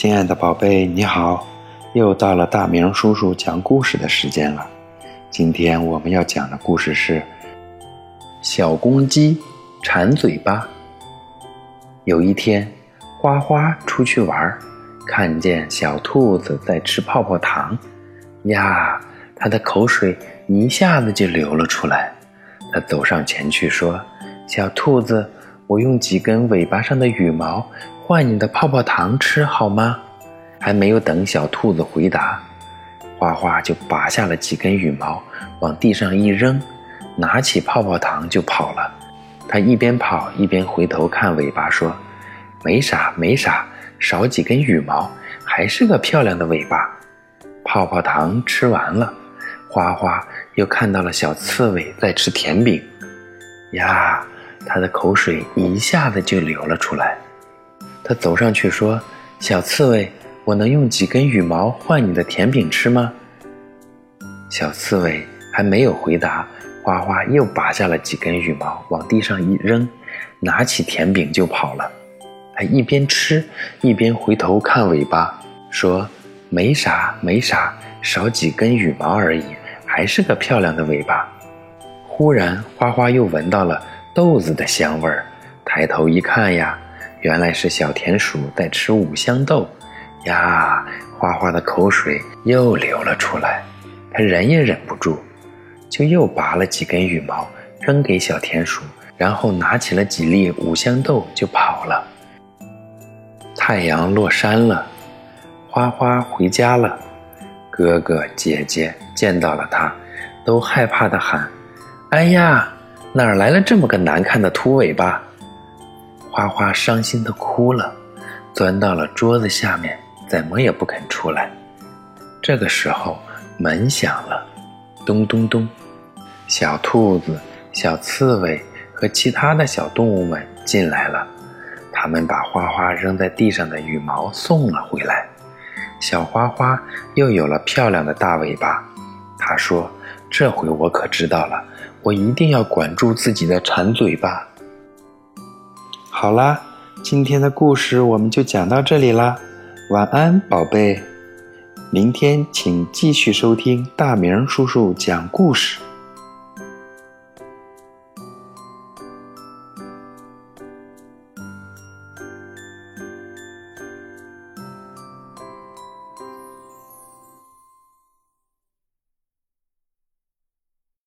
亲爱的宝贝，你好！又到了大明叔叔讲故事的时间了。今天我们要讲的故事是《小公鸡馋嘴巴》。有一天，花花出去玩，看见小兔子在吃泡泡糖，呀，它的口水一下子就流了出来。它走上前去说：“小兔子，我用几根尾巴上的羽毛。”换你的泡泡糖吃好吗？还没有等小兔子回答，花花就拔下了几根羽毛，往地上一扔，拿起泡泡糖就跑了。他一边跑一边回头看尾巴，说：“没啥，没啥，少几根羽毛，还是个漂亮的尾巴。”泡泡糖吃完了，花花又看到了小刺猬在吃甜饼，呀，他的口水一下子就流了出来。他走上去说：“小刺猬，我能用几根羽毛换你的甜饼吃吗？”小刺猬还没有回答，花花又拔下了几根羽毛，往地上一扔，拿起甜饼就跑了。他一边吃一边回头看尾巴，说：“没啥，没啥，少几根羽毛而已，还是个漂亮的尾巴。”忽然，花花又闻到了豆子的香味儿，抬头一看呀。原来是小田鼠在吃五香豆，呀！花花的口水又流了出来，他忍也忍不住，就又拔了几根羽毛扔给小田鼠，然后拿起了几粒五香豆就跑了。太阳落山了，花花回家了，哥哥姐姐见到了他，都害怕的喊：“哎呀，哪儿来了这么个难看的秃尾巴？”花花伤心的哭了，钻到了桌子下面，怎么也不肯出来。这个时候，门响了，咚咚咚，小兔子、小刺猬和其他的小动物们进来了。他们把花花扔在地上的羽毛送了回来，小花花又有了漂亮的大尾巴。他说：“这回我可知道了，我一定要管住自己的馋嘴巴。”好啦，今天的故事我们就讲到这里啦，晚安，宝贝。明天请继续收听大明叔叔讲故事。